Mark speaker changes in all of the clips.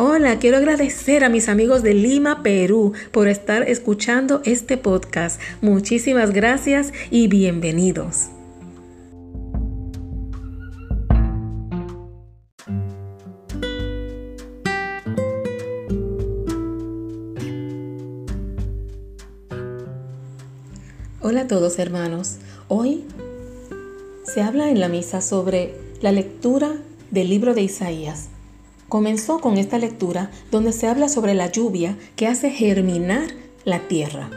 Speaker 1: Hola, quiero agradecer a mis amigos de Lima, Perú, por estar escuchando este podcast. Muchísimas gracias y bienvenidos. Hola a todos hermanos. Hoy se habla en la misa sobre la lectura del libro de Isaías. Comenzó con esta lectura donde se habla sobre la lluvia que hace germinar la tierra.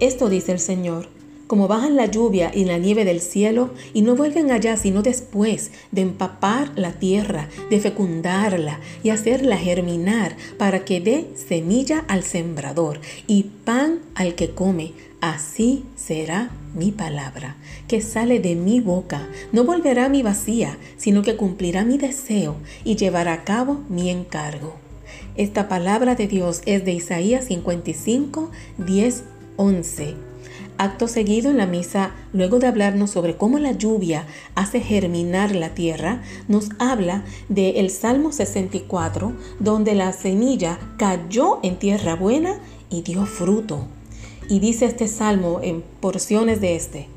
Speaker 1: Esto dice el Señor, como bajan la lluvia y la nieve del cielo y no vuelven allá sino después de empapar la tierra, de fecundarla y hacerla germinar para que dé semilla al sembrador y pan al que come, así será mi palabra, que sale de mi boca. No volverá mi vacía, sino que cumplirá mi deseo y llevará a cabo mi encargo. Esta palabra de Dios es de Isaías 55, 10, 11. Acto seguido en la misa, luego de hablarnos sobre cómo la lluvia hace germinar la tierra, nos habla del Salmo 64, donde la semilla cayó en tierra buena y dio fruto. Y dice este salmo en porciones de este,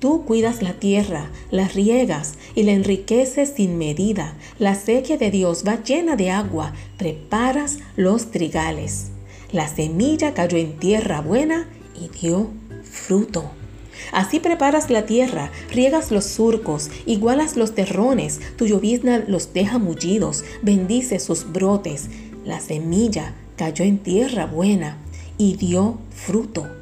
Speaker 1: Tú cuidas la tierra, la riegas y la enriqueces sin medida. La sequía de Dios va llena de agua, preparas los trigales. La semilla cayó en tierra buena y dio fruto. Así preparas la tierra, riegas los surcos, igualas los terrones, tu llovizna los deja mullidos, bendice sus brotes. La semilla cayó en tierra buena y dio fruto.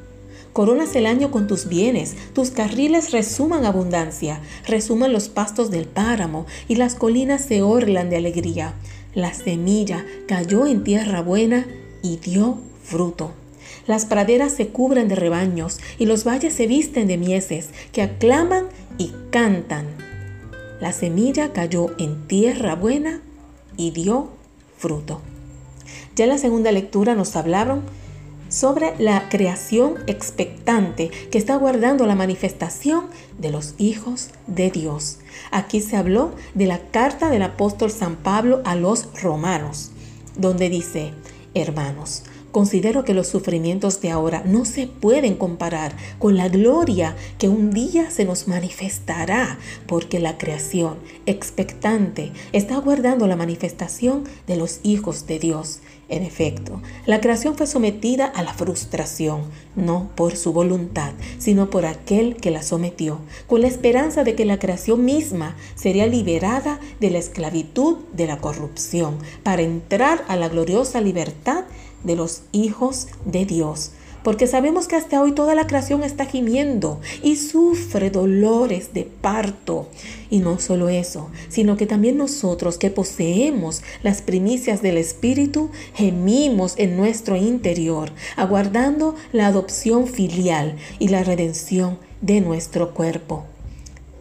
Speaker 1: Coronas el año con tus bienes, tus carriles resuman abundancia, resuman los pastos del páramo y las colinas se orlan de alegría. La semilla cayó en tierra buena y dio fruto. Las praderas se cubren de rebaños y los valles se visten de mieses que aclaman y cantan. La semilla cayó en tierra buena y dio fruto. Ya en la segunda lectura nos hablaron sobre la creación expectante que está guardando la manifestación de los hijos de Dios. Aquí se habló de la carta del apóstol San Pablo a los romanos, donde dice, hermanos, Considero que los sufrimientos de ahora no se pueden comparar con la gloria que un día se nos manifestará, porque la creación expectante está aguardando la manifestación de los hijos de Dios. En efecto, la creación fue sometida a la frustración, no por su voluntad, sino por aquel que la sometió, con la esperanza de que la creación misma sería liberada de la esclavitud de la corrupción, para entrar a la gloriosa libertad de los hijos de Dios. Porque sabemos que hasta hoy toda la creación está gimiendo y sufre dolores de parto. Y no solo eso, sino que también nosotros que poseemos las primicias del Espíritu, gemimos en nuestro interior, aguardando la adopción filial y la redención de nuestro cuerpo.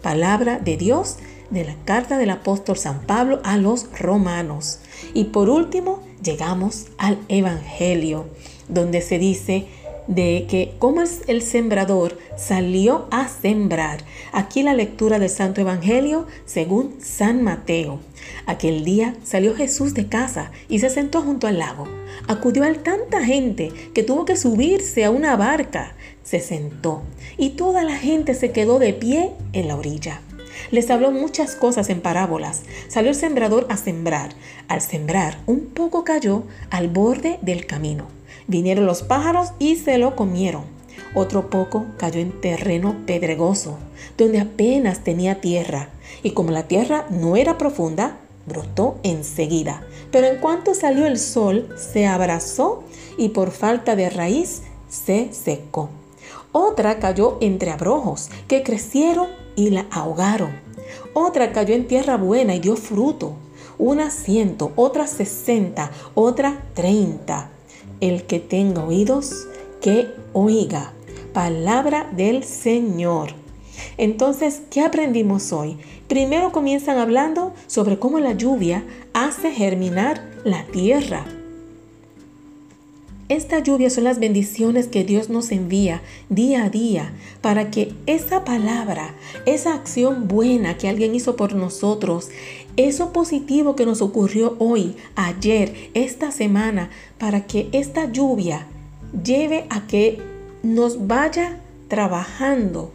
Speaker 1: Palabra de Dios de la carta del apóstol San Pablo a los romanos. Y por último, llegamos al Evangelio, donde se dice de que como el sembrador salió a sembrar. Aquí la lectura del Santo Evangelio según San Mateo. Aquel día salió Jesús de casa y se sentó junto al lago. Acudió a tanta gente que tuvo que subirse a una barca. Se sentó y toda la gente se quedó de pie en la orilla. Les habló muchas cosas en parábolas. Salió el sembrador a sembrar. Al sembrar, un poco cayó al borde del camino. Vinieron los pájaros y se lo comieron. Otro poco cayó en terreno pedregoso, donde apenas tenía tierra, y como la tierra no era profunda, brotó enseguida. Pero en cuanto salió el sol, se abrazó y por falta de raíz se secó. Otra cayó entre abrojos que crecieron y la ahogaron. Otra cayó en tierra buena y dio fruto. Una ciento, otra sesenta, otra treinta. El que tenga oídos, que oiga. Palabra del Señor. Entonces, ¿qué aprendimos hoy? Primero comienzan hablando sobre cómo la lluvia hace germinar la tierra. Esta lluvia son las bendiciones que Dios nos envía día a día para que esa palabra, esa acción buena que alguien hizo por nosotros, eso positivo que nos ocurrió hoy, ayer, esta semana, para que esta lluvia lleve a que nos vaya trabajando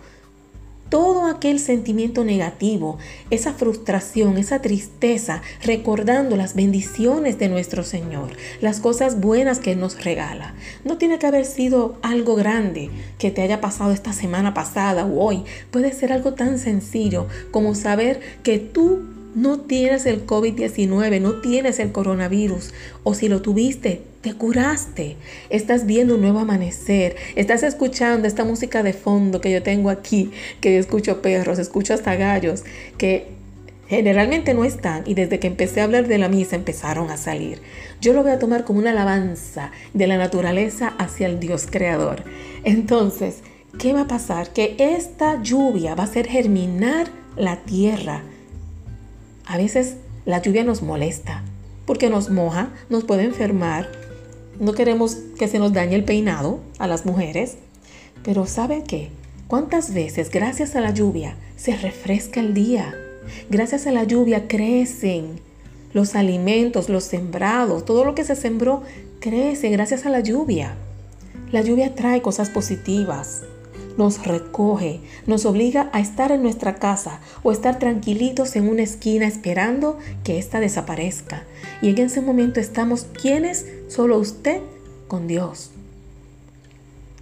Speaker 1: todo aquel sentimiento negativo, esa frustración, esa tristeza, recordando las bendiciones de nuestro Señor, las cosas buenas que Él nos regala. No tiene que haber sido algo grande que te haya pasado esta semana pasada o hoy. Puede ser algo tan sencillo como saber que tú no tienes el COVID-19, no tienes el coronavirus, o si lo tuviste, te curaste, estás viendo un nuevo amanecer, estás escuchando esta música de fondo que yo tengo aquí, que escucho perros, escucho hasta gallos, que generalmente no están y desde que empecé a hablar de la misa empezaron a salir. Yo lo voy a tomar como una alabanza de la naturaleza hacia el Dios creador. Entonces, ¿qué va a pasar? Que esta lluvia va a hacer germinar la tierra a veces la lluvia nos molesta porque nos moja, nos puede enfermar. No queremos que se nos dañe el peinado a las mujeres. Pero ¿saben qué? ¿Cuántas veces gracias a la lluvia se refresca el día? Gracias a la lluvia crecen los alimentos, los sembrados, todo lo que se sembró crece gracias a la lluvia. La lluvia trae cosas positivas, nos recoge, nos obliga a estar en nuestra casa o estar tranquilitos en una esquina esperando que ésta desaparezca. Y en ese momento estamos quienes, solo usted, con Dios.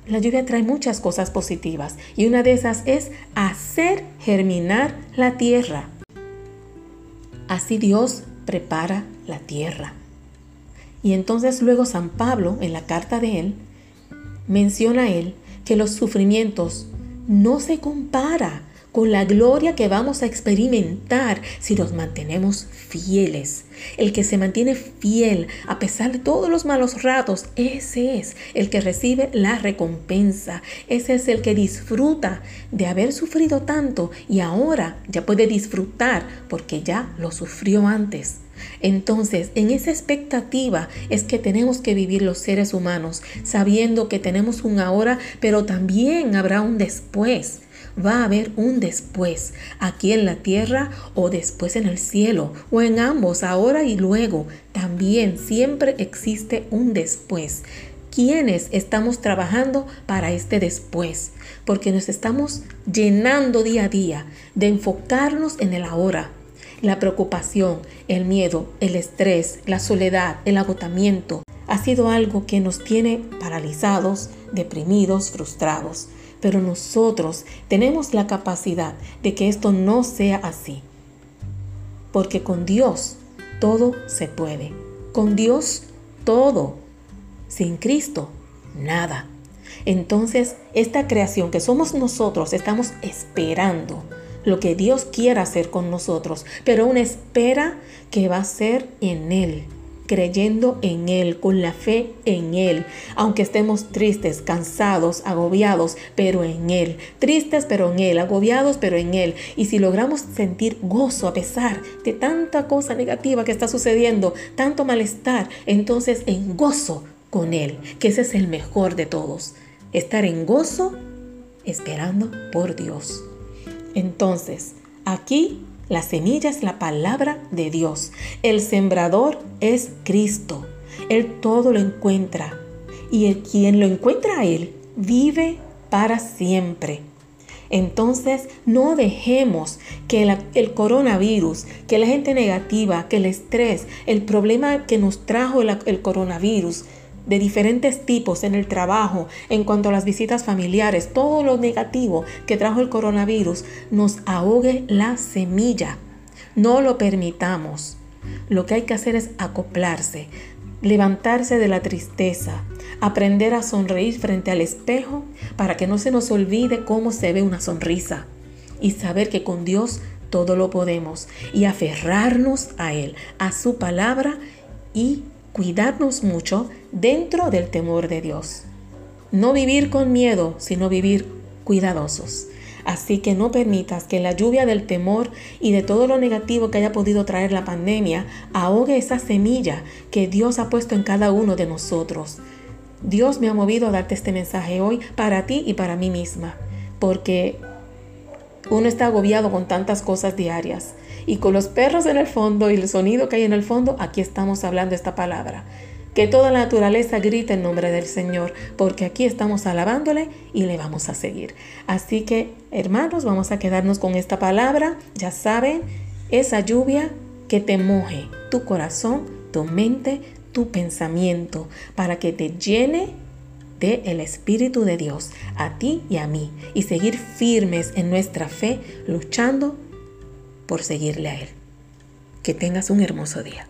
Speaker 1: La lluvia trae muchas cosas positivas y una de esas es hacer germinar la tierra. Así Dios prepara la tierra. Y entonces luego San Pablo, en la carta de él, menciona a él que los sufrimientos no se compara con la gloria que vamos a experimentar si nos mantenemos fieles. El que se mantiene fiel a pesar de todos los malos ratos, ese es el que recibe la recompensa. Ese es el que disfruta de haber sufrido tanto y ahora ya puede disfrutar porque ya lo sufrió antes. Entonces, en esa expectativa es que tenemos que vivir los seres humanos, sabiendo que tenemos un ahora, pero también habrá un después. Va a haber un después, aquí en la tierra o después en el cielo, o en ambos, ahora y luego. También siempre existe un después. ¿Quiénes estamos trabajando para este después? Porque nos estamos llenando día a día de enfocarnos en el ahora, la preocupación, el miedo, el estrés, la soledad, el agotamiento ha sido algo que nos tiene paralizados, deprimidos, frustrados. Pero nosotros tenemos la capacidad de que esto no sea así. Porque con Dios todo se puede. Con Dios todo. Sin Cristo, nada. Entonces, esta creación que somos nosotros estamos esperando lo que Dios quiera hacer con nosotros, pero una espera que va a ser en Él, creyendo en Él, con la fe en Él, aunque estemos tristes, cansados, agobiados, pero en Él, tristes pero en Él, agobiados pero en Él. Y si logramos sentir gozo a pesar de tanta cosa negativa que está sucediendo, tanto malestar, entonces en gozo con Él, que ese es el mejor de todos, estar en gozo esperando por Dios. Entonces, aquí la semilla es la palabra de Dios. El sembrador es Cristo. Él todo lo encuentra. Y el quien lo encuentra a Él vive para siempre. Entonces no dejemos que el coronavirus, que la gente negativa, que el estrés, el problema que nos trajo el coronavirus, de diferentes tipos en el trabajo, en cuanto a las visitas familiares, todo lo negativo que trajo el coronavirus, nos ahogue la semilla. No lo permitamos. Lo que hay que hacer es acoplarse, levantarse de la tristeza, aprender a sonreír frente al espejo para que no se nos olvide cómo se ve una sonrisa y saber que con Dios todo lo podemos y aferrarnos a Él, a su palabra y cuidarnos mucho dentro del temor de Dios. No vivir con miedo, sino vivir cuidadosos. Así que no permitas que la lluvia del temor y de todo lo negativo que haya podido traer la pandemia ahogue esa semilla que Dios ha puesto en cada uno de nosotros. Dios me ha movido a darte este mensaje hoy para ti y para mí misma, porque uno está agobiado con tantas cosas diarias y con los perros en el fondo y el sonido que hay en el fondo, aquí estamos hablando esta palabra. Que toda la naturaleza grite en nombre del Señor, porque aquí estamos alabándole y le vamos a seguir. Así que, hermanos, vamos a quedarnos con esta palabra. Ya saben, esa lluvia que te moje tu corazón, tu mente, tu pensamiento, para que te llene el Espíritu de Dios a ti y a mí y seguir firmes en nuestra fe, luchando por seguirle a Él. Que tengas un hermoso día.